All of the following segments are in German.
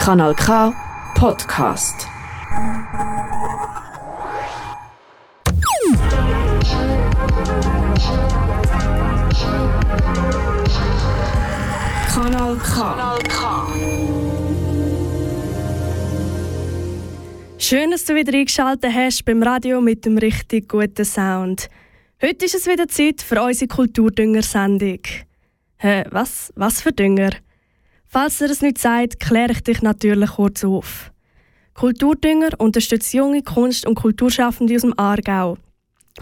Kanal K Podcast. Kanal K. Schön, dass du wieder eingeschaltet hast beim Radio mit dem richtig guten Sound. Heute ist es wieder Zeit für unsere Kulturdünger-Sendung. Hä, was? Was für Dünger? Falls ihr es nicht sagt, kläre ich dich natürlich kurz auf. Kulturdünger unterstützt junge Kunst- und Kulturschaffende aus dem Aargau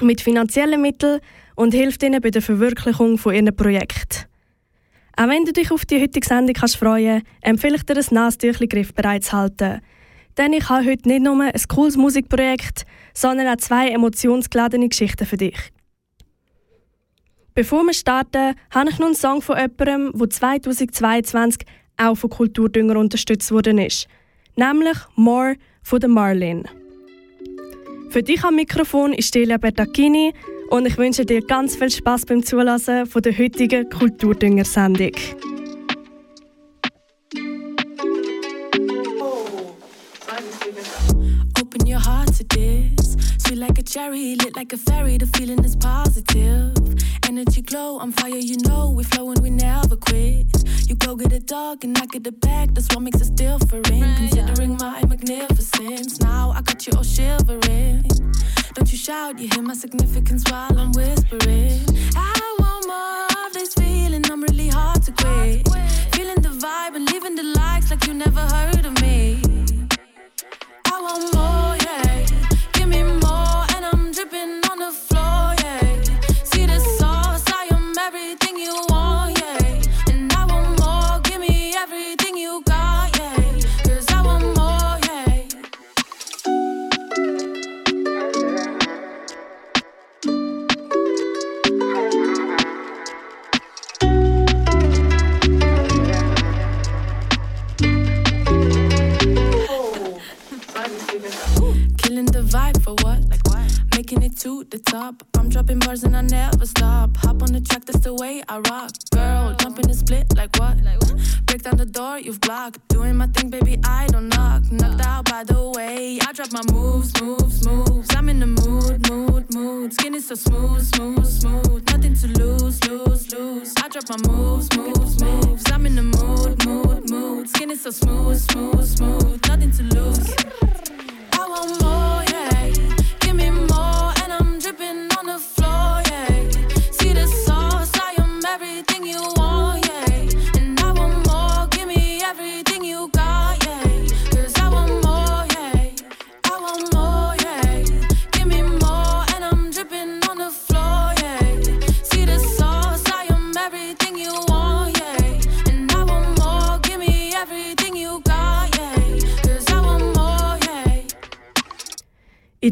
mit finanziellen Mitteln und hilft ihnen bei der Verwirklichung von ihren Projekten. Auch wenn du dich auf die heutige Sendung kannst freuen empfehle ich dir, ein Nastüchli griffbereit zu halten. Denn ich habe heute nicht nur ein cooles Musikprojekt, sondern auch zwei emotionsgeladene Geschichten für dich. Bevor wir starten, habe ich noch einen Song von jemandem, der 2022 auch von Kulturdünger unterstützt worden ist. Nämlich More von der Marlin. Für dich am Mikrofon ist Delia Bertacchini und ich wünsche dir ganz viel Spaß beim Zulassen von der heutigen Kulturdünger-Sendung. Open your heart to this. Sweet like a cherry, lit like a fairy. The feeling is positive. Energy glow, I'm fire, you know. We flow and we never quit. You go get a dog and I get the bag. That's what makes us different. Considering my magnificence, now I got you all shivering. Don't you shout, you hear my significance while I'm whispering. I want more of this feeling. I'm really hard to quit. Feeling the vibe and leaving the likes like you never heard of me.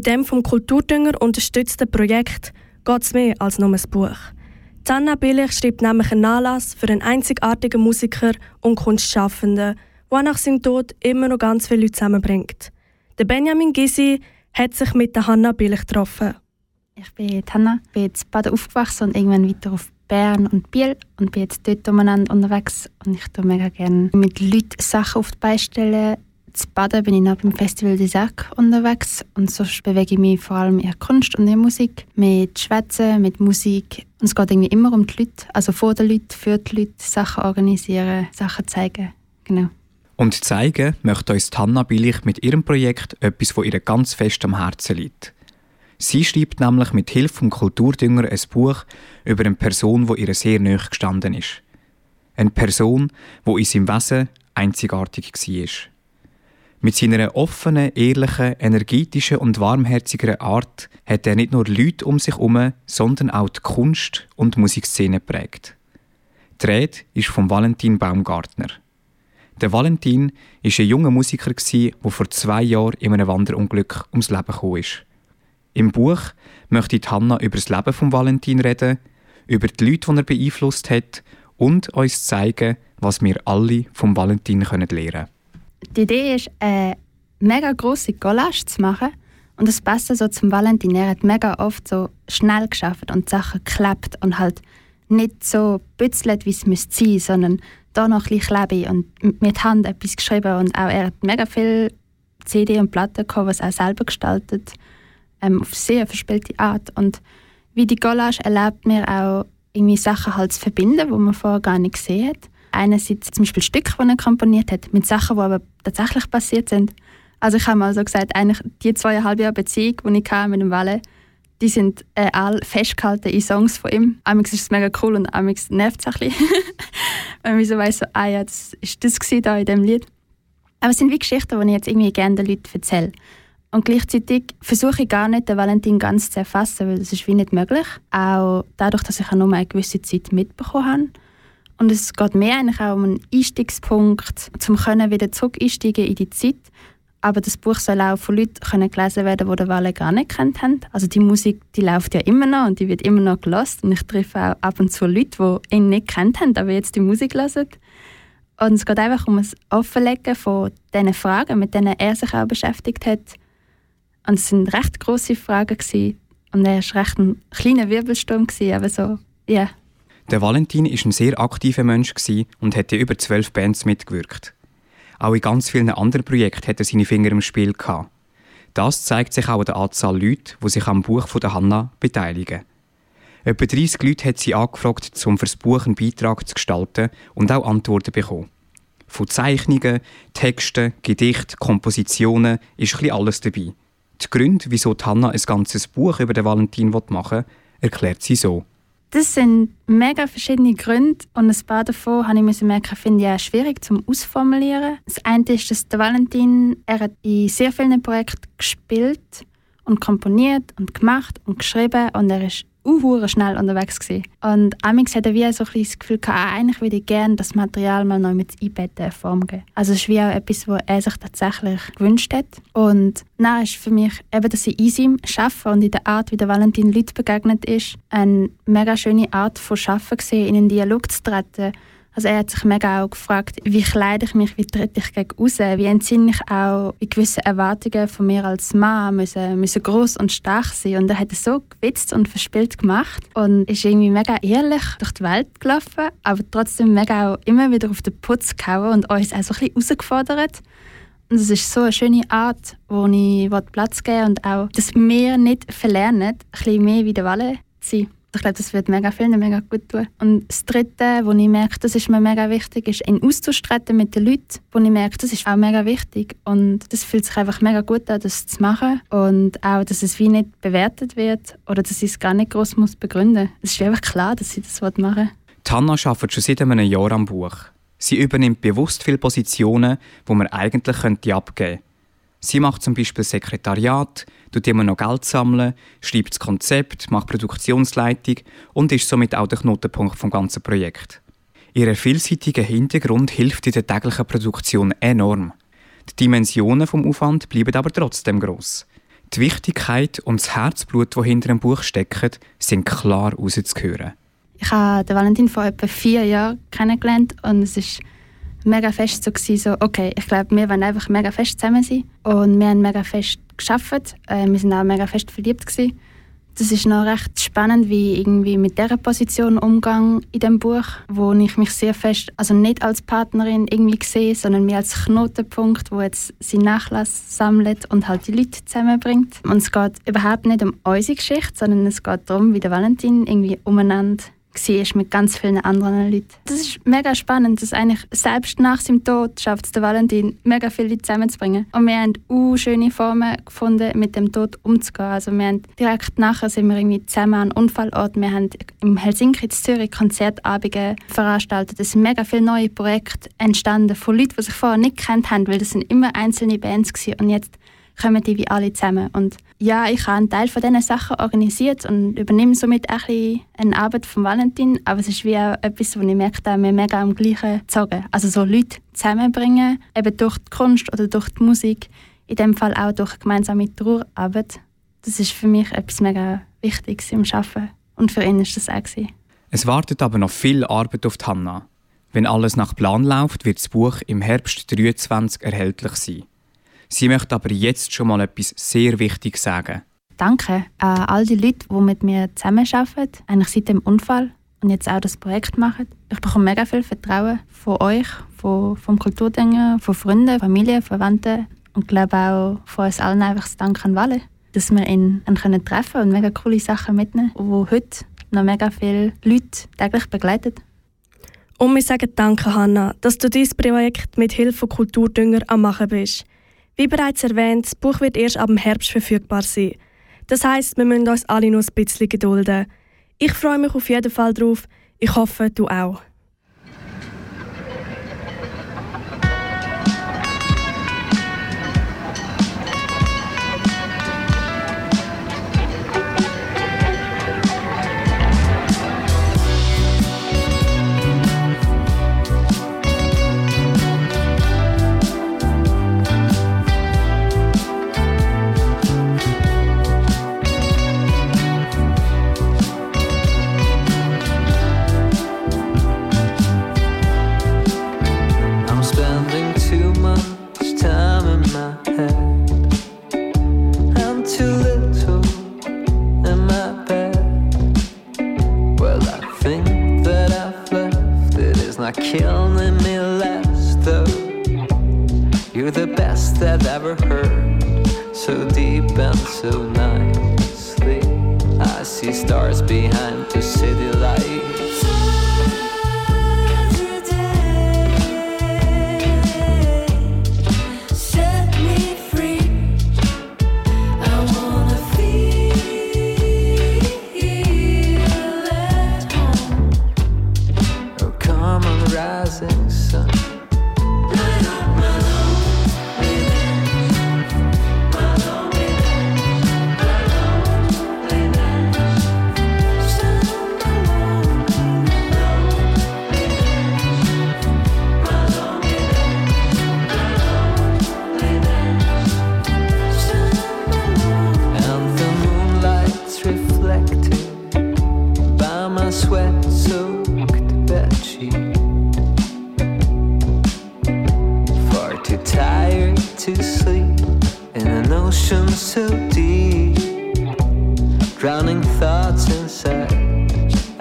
In dem vom Kulturdünger unterstützten Projekt geht es mehr als nur ein Buch. Zanna Billig schreibt nämlich einen Anlass für einen einzigartigen Musiker und Kunstschaffenden, der nach seinem Tod immer noch ganz viele Leute zusammenbringt. Der Benjamin Gysi hat sich mit der Hanna Billig getroffen. Ich bin Hanna, bin jetzt in Baden aufgewachsen und irgendwann weiter auf Bern und Biel und bin jetzt dort umeinander unterwegs und ich tue mega gerne mit Leuten Sachen auf die Beine stellen. Zu Baden bin ich noch beim Festival des Sac unterwegs und sonst bewege ich mich vor allem in der Kunst und in der Musik. Mit Schwätzen, mit Musik und es geht irgendwie immer um die Leute, also vor den Leuten, für die Leute, Sachen organisieren, Sachen zeigen, genau. Und zeigen möchte uns Hanna Billig mit ihrem Projekt etwas, von ihr ganz fest am Herzen liegt. Sie schreibt nämlich mit Hilfe vom Kulturdünger ein Buch über eine Person, die ihr sehr nahe gestanden ist. Eine Person, die in seinem Wesen einzigartig war. Mit seiner offenen, ehrlichen, energetischen und warmherzigeren Art hat er nicht nur Leute um sich herum, sondern auch die Kunst- und Musikszene geprägt. Die Rede ist von Valentin Baumgartner. Der Valentin war ein junger Musiker, der vor zwei Jahren in einem Wanderunglück ums Leben gekommen ist. Im Buch möchte Hanna über das Leben von Valentin reden, über die Leute, die er beeinflusst hat und uns zeigen, was wir alle vom Valentin lernen können. Die Idee ist, eine mega grosse Collage zu machen. Und das passt so zum Valentin. Er hat mega oft so schnell geschafft und Sachen geklappt und halt nicht so bützelt, wie es müsste sein, sondern da noch ein bisschen und mit Hand etwas geschrieben und auch er hat mega viel CD und Platten gehabt, was er selber gestaltet, ähm, auf sehr verspielte Art und wie die Collage erlaubt mir auch irgendwie Sachen halt zu verbinden, wo man vorher gar nicht gesehen hat. Einerseits zum Beispiel Stücke, die er komponiert hat, mit Sachen, die aber tatsächlich passiert sind. Also ich habe mal so gesagt, eigentlich die zweieinhalb Jahre Beziehung, die ich mit dem Walle, die sind äh, alle festgehalten in Songs von ihm. Amigs ist es mega cool und amigs nervt es ein bisschen. Wenn man so weiss, so, ah ja, das ist das da in dem Lied. Aber es sind wie Geschichten, die ich jetzt irgendwie gerne den Leuten erzähle. Und gleichzeitig versuche ich gar nicht, den Valentin ganz zu erfassen, weil das ist wie nicht möglich. Auch dadurch, dass ich nur eine gewisse Zeit mitbekommen habe. Und es geht mehr eigentlich auch um einen Einstiegspunkt, um wieder zurück einsteigen in die Zeit aber das Buch soll auch von Leuten können gelesen werden, die den Walle gar nicht kennt haben. Also die Musik, die läuft ja immer noch und die wird immer noch gelost. Und ich treffe auch ab und zu Leute, die ihn nicht kennt haben, aber jetzt die Musik hören. Und es geht einfach um das Offenlegen von diesen Fragen, mit denen er sich auch beschäftigt hat. Und es waren recht grosse Fragen. Gewesen. Und er war recht ein kleiner Wirbelsturm, gewesen, aber so, ja. Yeah. Der Valentin war ein sehr aktiver Mensch und in über zwölf Bands mitgewirkt. Auch in ganz vielen anderen Projekten hat er seine Finger im Spiel gehabt. Das zeigt sich auch an der Anzahl Leute, die sich am Buch von der Hanna beteiligen. Etwa 30 Leute hat sie angefragt, um für das Buch einen Beitrag zu gestalten und auch Antworten bekommen. Von Zeichnungen, Texten, Gedichten, Kompositionen ist ein alles dabei. Die Gründe, wieso Hanna ein ganzes Buch über den Valentin machen will, erklärt sie so. Das sind mega verschiedene Gründe und ein paar davon habe ich merken, finde ich auch schwierig zum ausformulieren. Das eine ist, dass der Valentin, er hat in sehr vielen Projekten gespielt und komponiert und gemacht und geschrieben und er ist uh, schnell unterwegs gewesen. Und amix hat er wie so ein das Gefühl gehabt, ah, eigentlich würde ich gerne das Material mal neu mit einbetten, Form geben. Also es ist wie auch etwas, was er sich tatsächlich gewünscht hat. Und dann ist für mich eben, dass ich in ihm arbeite und in der Art, wie der Valentin Leuten begegnet ist, eine mega schöne Art von Arbeiten gesehen, in einen Dialog zu treten also er hat sich mega auch gefragt, wie kleide ich mich, wie trete ich gegen raus, wie entsinne ich auch wie gewisse Erwartungen von mir als Mann müssen, müssen groß und stark sein. Und er hat es so gewitzt und verspielt gemacht und ist irgendwie mega ehrlich durch die Welt gelaufen, aber trotzdem mega auch immer wieder auf den Putz gehauen und uns auch so ein bisschen herausgefordert. Und es ist so eine schöne Art, wo ich Platz geben und auch, dass wir nicht verlernen, ein bisschen mehr wie der Walle zu sein. Ich glaube, das wird mega vielen mega gut tun. Und das Dritte, wo ich merke, das ist mir mega wichtig, ist ein Austausch mit den Leuten, wo ich merke, das ist auch mega wichtig. Und das fühlt sich einfach mega gut an, das zu machen. Und auch, dass es wie nicht bewertet wird oder dass ich es gar nicht groß muss begründen. Es ist einfach klar, dass ich das machen will. Tanna arbeitet schon seit einem Jahr am Buch. Sie übernimmt bewusst viele Positionen, die man eigentlich könnte abgeben könnte. Sie macht zum Beispiel Sekretariat, tut immer noch Geld sammeln, schreibt das Konzept, macht Produktionsleitung und ist somit auch der Knotenpunkt vom ganzen Projekt. Ihr vielseitiger Hintergrund hilft in der täglichen Produktion enorm. Die Dimensionen vom Aufwand bleiben aber trotzdem groß. Die Wichtigkeit und das Herzblut, das hinter dem Buch stecken, sind klar rauszuhören. Ich habe den Valentin vor etwa vier Jahren kennengelernt und es ist mega fest so, gewesen, so okay, ich glaube, wir wollen einfach mega fest zusammen sein und wir haben mega fest geschafft. Äh, wir sind auch mega fest verliebt gewesen. Das ist noch recht spannend, wie irgendwie mit dieser Position umgang in dem Buch, wo ich mich sehr fest, also nicht als Partnerin irgendwie sehe, sondern mehr als Knotenpunkt, wo jetzt seinen Nachlass sammelt und halt die Leute zusammenbringt. Und es geht überhaupt nicht um unsere Geschichte, sondern es geht darum, wie der Valentin irgendwie umeinander war mit ganz vielen anderen Leuten. Das ist mega spannend, dass eigentlich selbst nach seinem Tod schafft es der Valentin, mega viele Leute zusammenzubringen. Und wir haben auch schöne Formen gefunden, mit dem Tod umzugehen. Also wir haben direkt nachher sind wir irgendwie zusammen an Unfallort. Wir haben im Helsinki in Zürich Konzertabende veranstaltet. Es sind mega viele neue Projekte entstanden von Leuten, die sich vorher nicht kennt haben, weil das sind immer einzelne Bands gewesen. und jetzt kommen die wie alle zusammen. Und ja, ich habe einen Teil von diesen Sachen organisiert und übernehme somit ein eine Arbeit von Valentin, aber es ist wie auch etwas, wo ich merke, dass wir mega am gleichen zogen. Also so Leute zusammenbringen, eben durch die Kunst oder durch die Musik, in dem Fall auch durch gemeinsame Trauerarbeit. Das ist für mich etwas mega Wichtiges im Arbeiten und für ihn ist das auch. Gewesen. Es wartet aber noch viel Arbeit auf Hanna. Wenn alles nach Plan läuft, wird das Buch im Herbst 2023 erhältlich sein. Sie möchte aber jetzt schon mal etwas sehr Wichtiges sagen. Danke an all die Leute, die mit mir zusammenarbeiten, eigentlich seit dem Unfall. und jetzt auch das Projekt machen. Ich bekomme mega viel Vertrauen von euch, von, vom Kulturdenken, von Freunden, Familie, Verwandten und glaube auch von uns allen einfach das Dank an Walle, dass wir ihn können treffen und mega coole Sachen mitnehmen, die heute noch mega viele Leute täglich begleiten. Und wir sagen Danke, Hanna, dass du dieses Projekt mit Hilfe von Kulturdünger am Machen bist. Wie bereits erwähnt, das Buch wird erst ab dem Herbst verfügbar sein. Das heißt, wir müssen uns alle noch ein bisschen gedulden. Ich freue mich auf jeden Fall drauf. Ich hoffe, du auch.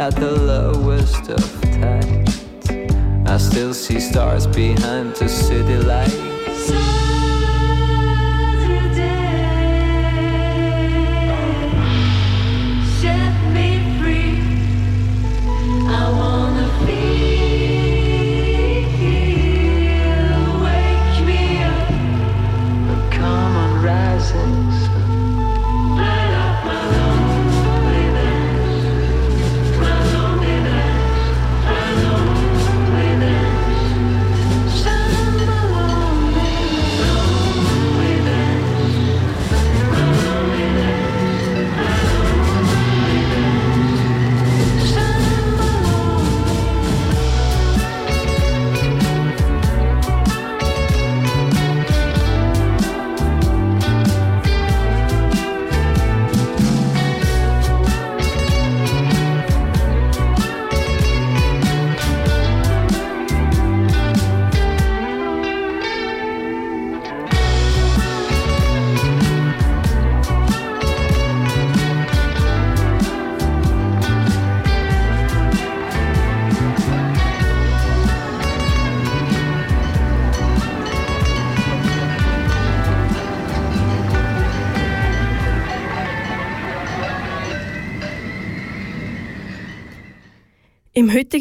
at the lowest of tides. I still see stars behind the city lights.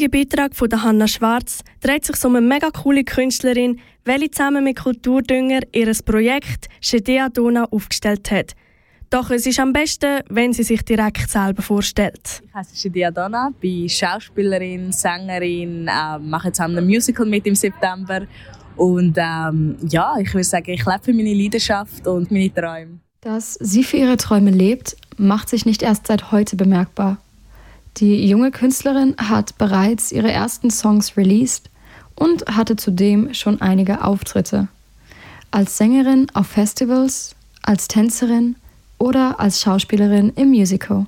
Heutigen Beitrag von der Hanna Schwarz dreht sich um eine mega coole Künstlerin, welche zusammen mit Kulturdünger ihr Projekt Shedea Dona aufgestellt hat. Doch es ist am besten, wenn sie sich direkt selber vorstellt. Ich heiße Shedea Dona, bin Schauspielerin, Sängerin, äh, mache zusammen ein Musical mit im September und ähm, ja, ich würde sagen, ich lebe für meine Leidenschaft und meine Träume. Dass sie für ihre Träume lebt, macht sich nicht erst seit heute bemerkbar. Die junge Künstlerin hat bereits ihre ersten Songs released und hatte zudem schon einige Auftritte. Als Sängerin auf Festivals, als Tänzerin oder als Schauspielerin im Musical.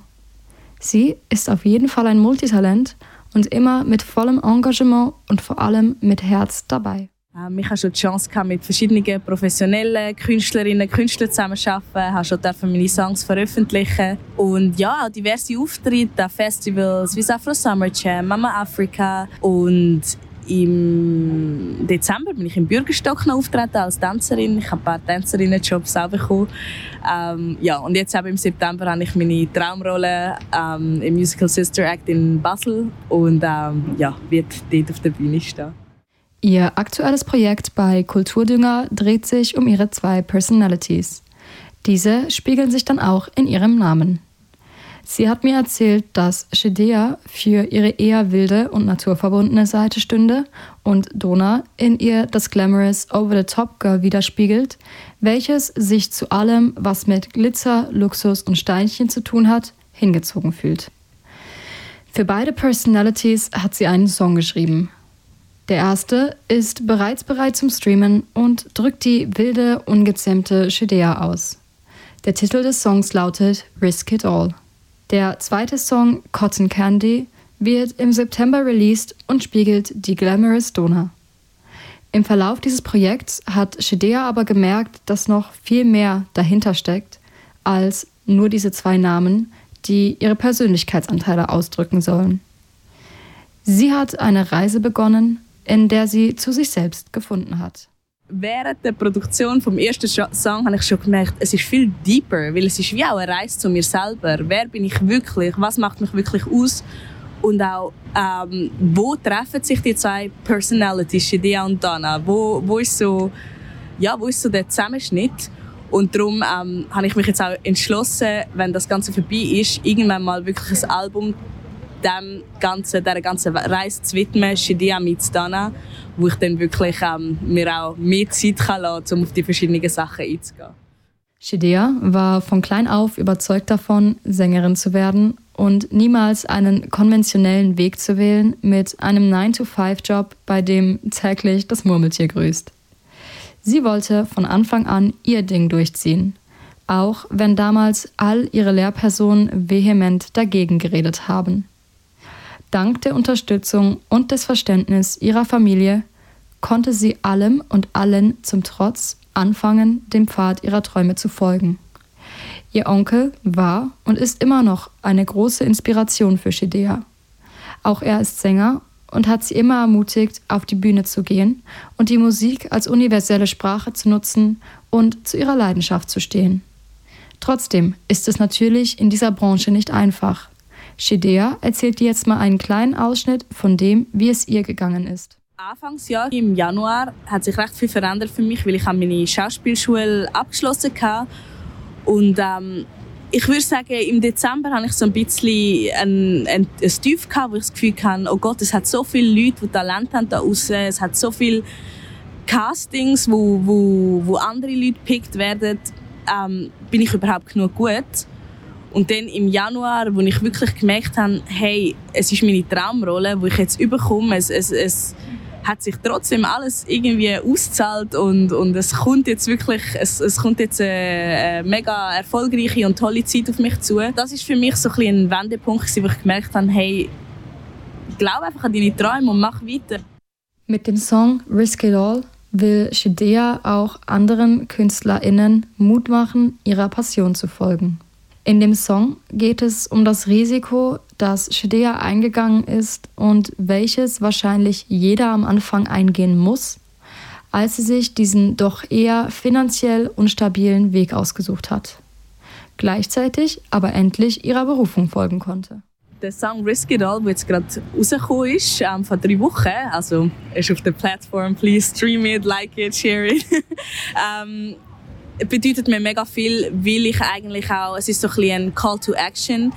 Sie ist auf jeden Fall ein Multitalent und immer mit vollem Engagement und vor allem mit Herz dabei. Ähm, ich habe schon die Chance gehabt, mit verschiedenen professionellen Künstlerinnen und Künstlern zusammenzuarbeiten, habe schon meine Songs veröffentlichen und ja, diverse Auftritte an Festivals wie Afro Summer Jam, Mama Africa und im Dezember bin ich im Bürgerstock noch auftreten als Tänzerin. Ich habe ein paar Tänzerinnenjobs auch bekommen. Ähm, ja, und jetzt im September habe ich meine Traumrolle ähm, im Musical Sister Act in Basel und ähm, ja, wird dort auf der Bühne stehen. Ihr aktuelles Projekt bei Kulturdünger dreht sich um ihre zwei Personalities. Diese spiegeln sich dann auch in ihrem Namen. Sie hat mir erzählt, dass Shedea für ihre eher wilde und naturverbundene Seite stünde und Dona in ihr das glamorous Over-the-Top-Girl widerspiegelt, welches sich zu allem, was mit Glitzer, Luxus und Steinchen zu tun hat, hingezogen fühlt. Für beide Personalities hat sie einen Song geschrieben, der erste ist bereits bereit zum Streamen und drückt die wilde, ungezähmte Shedea aus. Der Titel des Songs lautet Risk It All. Der zweite Song Cotton Candy wird im September released und spiegelt die glamorous Dona. Im Verlauf dieses Projekts hat Shedea aber gemerkt, dass noch viel mehr dahinter steckt als nur diese zwei Namen, die ihre Persönlichkeitsanteile ausdrücken sollen. Sie hat eine Reise begonnen, in der sie zu sich selbst gefunden hat. Während der Produktion vom ersten Song habe ich schon gemerkt, es ist viel deeper, weil es ist wie auch eine Reise zu mir selber. Wer bin ich wirklich? Was macht mich wirklich aus? Und auch, ähm, wo treffen sich die zwei Personalities, Shidea und Dana? Wo, wo ist so, ja, wo ist so der Zusammenschnitt? Und darum ähm, habe ich mich jetzt auch entschlossen, wenn das Ganze vorbei ist, irgendwann mal wirklich ein Album dem ganzen, dieser ganzen Reise zu widmen, Shidia Mitzdana, wo ich dann wirklich ähm, mir auch mehr Zeit kann lassen, um auf die verschiedenen Sachen einzugehen. Shidia war von klein auf überzeugt davon, Sängerin zu werden und niemals einen konventionellen Weg zu wählen mit einem 9-to-5-Job, bei dem täglich das Murmeltier grüßt. Sie wollte von Anfang an ihr Ding durchziehen, auch wenn damals all ihre Lehrpersonen vehement dagegen geredet haben. Dank der Unterstützung und des Verständnisses ihrer Familie konnte sie allem und allen zum Trotz anfangen, dem Pfad ihrer Träume zu folgen. Ihr Onkel war und ist immer noch eine große Inspiration für Shidea. Auch er ist Sänger und hat sie immer ermutigt, auf die Bühne zu gehen und die Musik als universelle Sprache zu nutzen und zu ihrer Leidenschaft zu stehen. Trotzdem ist es natürlich in dieser Branche nicht einfach. Shedea erzählt dir jetzt mal einen kleinen Ausschnitt von dem, wie es ihr gegangen ist. Anfangsjahr im Januar hat sich recht viel verändert für mich, weil ich meine Schauspielschule abgeschlossen habe und ähm, ich würde sagen, im Dezember hatte ich so ein bisschen ein, ein, ein Tief gehabt, wo ich das Gefühl hatte, oh Gott, es hat so viele Leute, die Talent haben da draussen, es hat so viele Castings, wo, wo, wo andere Leute gepickt werden, ähm, bin ich überhaupt genug gut? Und dann im Januar, wo ich wirklich gemerkt habe, hey, es ist meine Traumrolle, wo ich jetzt überkomme, es, es, es hat sich trotzdem alles irgendwie ausgezahlt und, und es kommt jetzt wirklich, es, es kommt jetzt eine, mega erfolgreiche und tolle Zeit auf mich zu. Das ist für mich so ein, ein Wendepunkt, wo ich gemerkt habe, hey, glaube einfach an deine Träume und mach weiter. Mit dem Song Risk It All will Shidea auch anderen KünstlerInnen Mut machen, ihrer Passion zu folgen. In dem Song geht es um das Risiko, das Shedea eingegangen ist und welches wahrscheinlich jeder am Anfang eingehen muss, als sie sich diesen doch eher finanziell unstabilen Weg ausgesucht hat. Gleichzeitig aber endlich ihrer Berufung folgen konnte. Der Song Risk It All, der jetzt gerade rausgekommen ist, ähm, vor drei Wochen, also ist auf der Plattform, please stream it, like it, share it. ähm, bedeutet mir mega viel, weil ich eigentlich auch, es ist so ein, bisschen ein Call to Action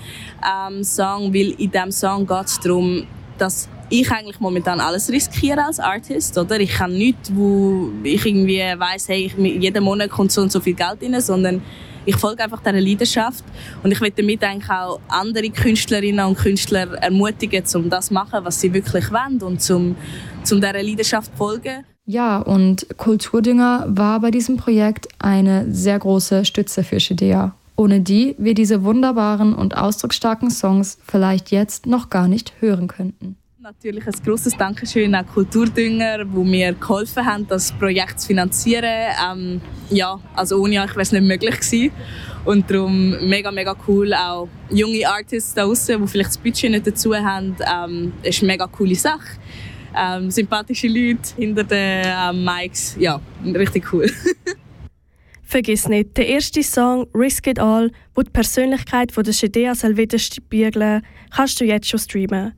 ähm, Song, weil in diesem Song geht es darum, dass ich eigentlich momentan alles riskiere als Artist, oder? Ich kann nichts, wo ich irgendwie weiss, hey, ich, jeden Monat kommt so und so viel Geld rein, sondern ich folge einfach dieser Leidenschaft und ich will damit eigentlich auch andere Künstlerinnen und Künstler ermutigen, um das zu machen, was sie wirklich wollen und zum, zum dieser Leidenschaft zu folgen. Ja, und Kulturdünger war bei diesem Projekt eine sehr große Stütze für Shedea, ohne die wir diese wunderbaren und ausdrucksstarken Songs vielleicht jetzt noch gar nicht hören könnten. Natürlich ein grosses Dankeschön an Kulturdünger, die mir geholfen haben, das Projekt zu finanzieren. Ähm, ja, also ohne euch wäre es nicht möglich gewesen. Und darum mega, mega cool. Auch junge Artists da draußen, die vielleicht das Budget nicht dazu haben. Ähm, ist eine mega coole Sache. Ähm, sympathische Leute hinter den ähm, Mics. Ja, richtig cool. Vergiss nicht, der erste Song «Risk It All», wo die Persönlichkeit von der Shedea Salvete spiegeln, kannst du jetzt schon streamen.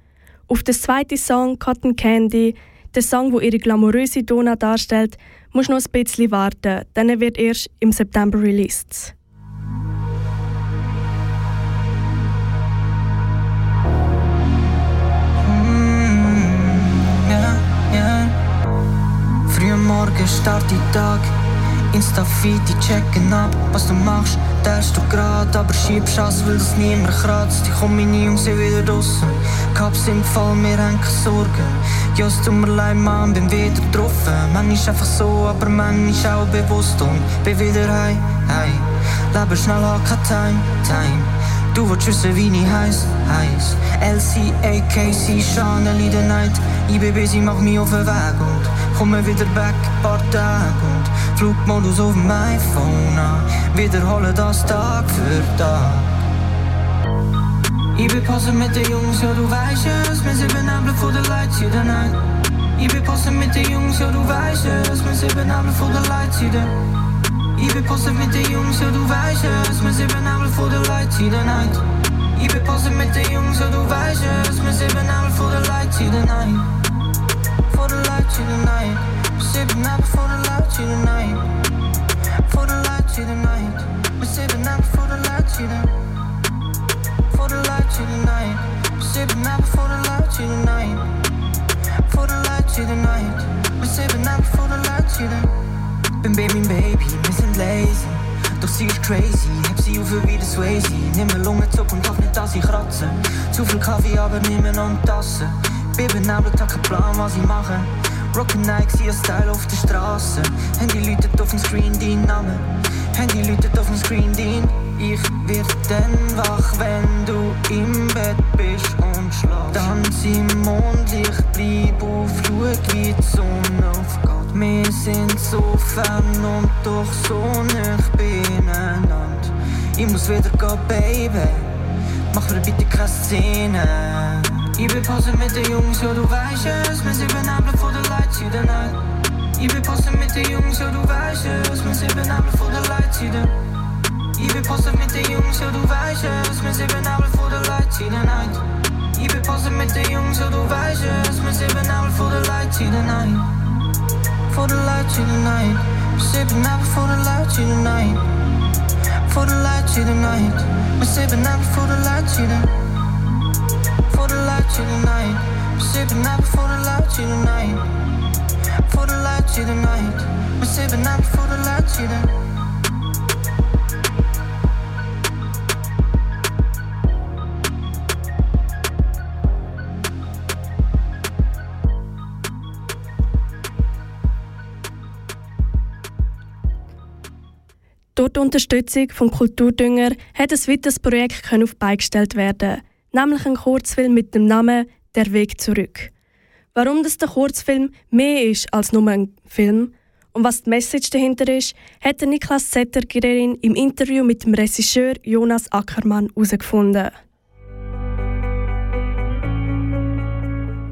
Auf den zweiten Song «Cotton Candy», der Song, wo ihre glamouröse Dona darstellt, musst du noch ein bisschen warten, denn er wird erst im September released. Morgen start die Tag Insta-Feed, die checken ab, was du machst. Teilst du grad, aber schiebst aus, weil das niemand kratzt. Ich komm meine Jungs sind wieder draussen. Cups im Fall, mir haben keine Sorgen. Ja, es tut mir leid, Mann, bin wieder getroffen. Man ist einfach so, aber man ist auch bewusst und bin wieder heim, hey. Leben schnell, hat kein Time, Time. Du willst wissen, wie ich heiß, heiß. LCAKC, Chanel in der Night. Ich bin busy, mach mich auf den Weg und komme wieder back, Tage und Flugmodus auf dem iPhone an. Wiederhole das Tag für Tag. Ich bin passen mit den Jungs, ja du weißt es, wir sind benebelt von den Lights in der Night. Ich bin passen mit den Jungs, ja du weißt es, wir sind benebelt von den Lights in der Ich bin passen mit den Jungs, ja du weißt es, wir sind benebelt von den Lights in der Night. Ich bin passen mit den Jungs, ja du weißt es, wir sind benebelt von den Lights in der Night. For the light to the night, light. For the light night, light. For the Baby, Baby, sind lazy. Doch sie ist crazy, hab sie auf wie der Swayze. Nimm mir Lungenzug und hoff nicht, dass ich kratze. Zu viel Kaffee, aber nimm mir noch eine Tasse. Bin benebelt, hab keinen Plan, was ich mache. Rocken Nike, sie Style auf der Straße. Handy läutet auf dem Screen dein Name. Handy läutet auf dem Screen dein. Ich werd dann wach, wenn du im Bett bist und schlafst. Tanz im Mondlicht, bleib auf, schau wie die Sonne aufgeht. Wir sind so fern und doch so nah beieinander. Ich muss wieder gehen, Baby. Mach mir bitte keine Szene. Ich bin passen mit den Jungs, ja du weißt es, wir sind benebelt von den Lights in der Night. Ich bin passen mit den Jungs, ja du weißt es, wir sind benebelt von den Lights in der Ich bin passen mit den Jungs, ja du weißt es, wir sind benebelt von den Lights in der Night. Ich bin passen mit den Jungs, ja du weißt es, wir sind benebelt von den Lights in der Night. For the lights in the night, sipping up for the lights in the night. For the lights in the night, sipping up for the lights in the for the light to the night. We're sipping up for the light to the. For the light to the. We're sipping up for the light to the Durch die Unterstützung vom Kulturdünger hat ein weiteres Projekt auf die Beine gestellt werden, nämlich ein Kurzfilm mit dem Namen Der Weg zurück. Warum das der Kurzfilm mehr ist als nur ein Film und was die Message dahinter ist, hat der Niklas Zettergerin im Interview mit dem Regisseur Jonas Ackermann herausgefunden.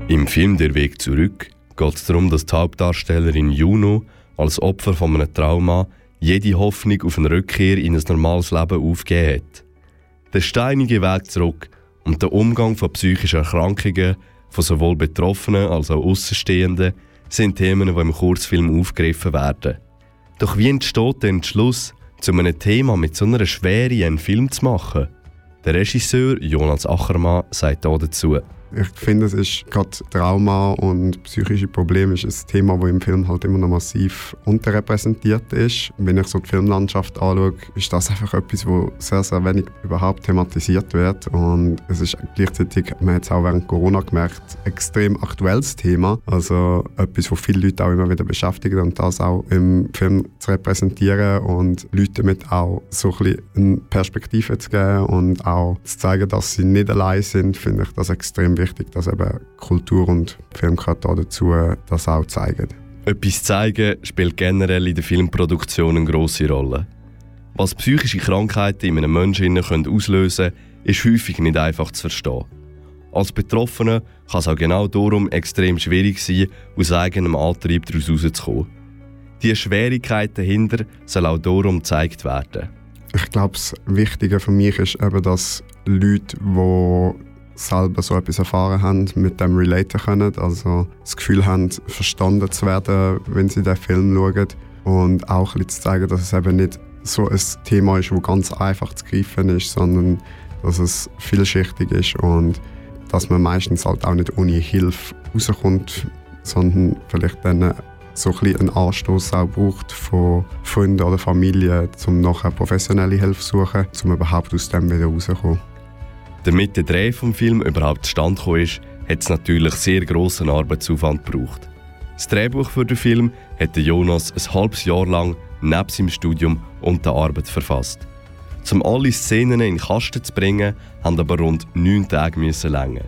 Im Film Der Weg zurück geht es darum, dass die Hauptdarstellerin Juno als Opfer von einem Trauma jede Hoffnung auf eine Rückkehr in ein normales Leben aufgegeben hat. Der steinige Weg zurück und der Umgang von psychischen Erkrankungen von sowohl Betroffenen als auch Außenstehenden sind Themen, die im Kurzfilm aufgegriffen werden. Doch wie entsteht der Entschluss, zu einem Thema mit so einer Schwere einen Film zu machen? Der Regisseur Jonas Achermann sagt dazu. Ich finde, es ist gerade Trauma und psychische Probleme ist ein Thema, das im Film halt immer noch massiv unterrepräsentiert ist. Wenn ich so die Filmlandschaft anschaue, ist das einfach etwas, wo sehr, sehr wenig überhaupt thematisiert wird. Und es ist gleichzeitig, man hat es auch während Corona gemerkt, extrem aktuelles Thema. Also etwas, wo viele Leute auch immer wieder beschäftigen und das auch im Film zu repräsentieren und Leuten damit auch so ein bisschen eine Perspektive zu geben und auch zu zeigen, dass sie nicht allein sind, finde ich das extrem wichtig wichtig, dass eben Kultur und Filmkreatoren dazu äh, das auch zeigen. Etwas zeigen spielt generell in der Filmproduktion eine grosse Rolle. Was psychische Krankheiten in einem Menschen auslösen können, ist häufig nicht einfach zu verstehen. Als Betroffener kann es auch genau darum extrem schwierig sein, aus eigenem Antrieb daraus herauszukommen. Diese Schwierigkeit dahinter soll auch darum gezeigt werden. Ich glaube, das Wichtige für mich ist eben, dass Leute, die selber so etwas erfahren haben, mit dem relaten können. Also das Gefühl haben, verstanden zu werden, wenn sie den Film schauen. Und auch zu zeigen, dass es eben nicht so ein Thema ist, das ganz einfach zu greifen ist, sondern dass es vielschichtig ist und dass man meistens halt auch nicht ohne Hilfe rauskommt, sondern vielleicht dann so ein bisschen einen Anstoß auch braucht von Freunden oder Familie, um nachher professionelle Hilfe zu suchen, um überhaupt aus dem wieder rauszukommen. Damit der Dreh vom Film überhaupt zustande gekommen ist, hat es natürlich sehr grossen Arbeitsaufwand gebraucht. Das Drehbuch für den Film hat Jonas ein halbes Jahr lang neben seinem Studium und der Arbeit verfasst. Um alle Szenen in den Kasten zu bringen, haben aber rund neun Tage müssen länger.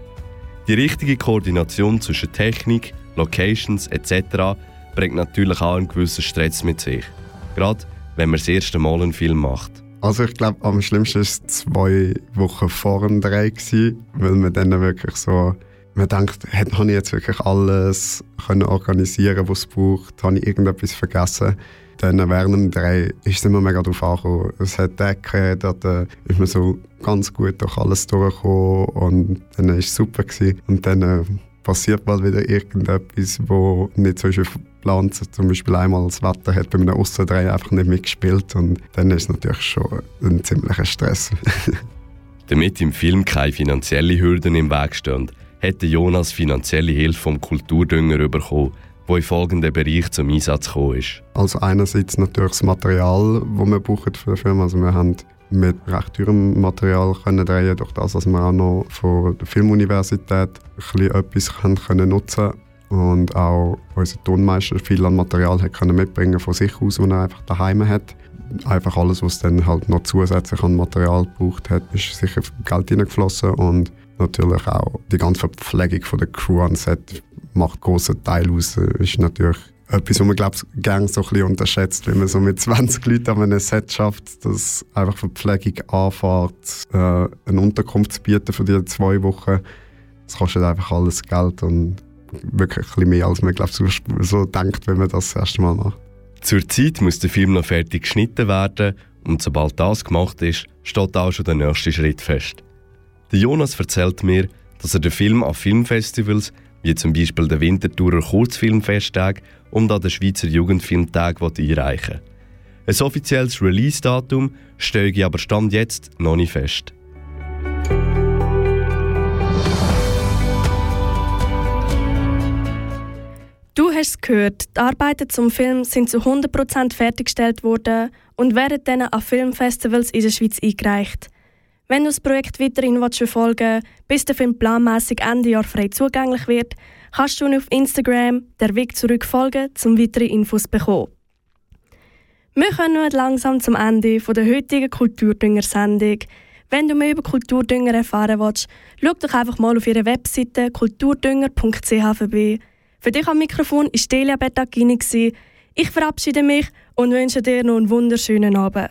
Die richtige Koordination zwischen Technik, Locations etc. bringt natürlich auch einen gewissen Stress mit sich. Gerade wenn man das erste Mal einen Film macht. Also ich glaube, am schlimmsten war es zwei Wochen vor dem Dreh, gewesen, weil man dann wirklich so, man denkt, hätte ich jetzt wirklich alles können organisieren, was es braucht, habe ich irgendetwas vergessen. Dann während dem Dreh ist es immer mega darauf angekommen. Es hat Decken, da ist man so ganz gut durch alles durchgekommen und dann war es super. Gewesen. Und dann äh, passiert mal wieder irgendetwas, wo nicht so ist geplant. Zum Beispiel einmal das Wetter hat bei einem Aussendreh einfach nicht mitgespielt und dann ist es natürlich schon ein ziemlicher Stress. Damit im Film keine finanziellen Hürden im Weg stehen, hätte Jonas finanzielle Hilfe vom Kulturdünger bekommen, wo in folgenden Bereich zum Einsatz gekommen ist. Also einerseits natürlich das Material, das wir brauchen für den Film. Also wir haben mit recht teurem Material können drehen, durch das, dass wir auch noch von der Filmuniversität etwas können, können nutzen und auch unser Tonmeister viel an Material hat können mitbringen von sich aus, was er einfach daheim hat. Einfach alles, was dann halt noch zusätzlich an Material gebraucht hat, ist sicher Geld hineingeflossen und natürlich auch die ganze Verpflegung von der Crew an Set macht großen Teil aus. Ist natürlich etwas, was man glaube ich gerne so ein bisschen unterschätzt, wenn man so mit 20 Leuten an einem Set schafft, dass einfach Verpflegung anfährt, äh, eine Unterkunft zu bieten für die zwei Wochen. Das kostet einfach alles Geld und wirklich ein mehr, als man glaube so, so denkt, wenn man das, das erste Mal macht. Zurzeit muss der Film noch fertig geschnitten werden und sobald das gemacht ist, steht auch schon der nächste Schritt fest. Der Jonas erzählt mir, dass er den Film an Filmfestivals wie zum Beispiel der Winterthurer Kurzfilmfesttag und an den Schweizer Jugendfilmtag einreichen Ein offizielles Release-Datum stehe aber Stand jetzt noch nicht fest. Du hast es gehört, die Arbeiten zum Film sind zu 100% fertiggestellt worden und werden dann an Filmfestivals in der Schweiz eingereicht. Wenn du das Projekt weiterhin verfolgen willst, bis der Film planmäßig Ende Jahr frei zugänglich wird, kannst du auf Instagram der Weg zurück folgen, um weitere Infos zu bekommen. Wir kommen nun langsam zum Ende der heutigen Kulturdünger-Sendung. Wenn du mehr über Kulturdünger erfahren willst, schau doch einfach mal auf ihre Webseite kulturdünger.ch vorbei. Für dich am Mikrofon war Delia Bettagini. Ich verabschiede mich und wünsche dir noch einen wunderschönen Abend.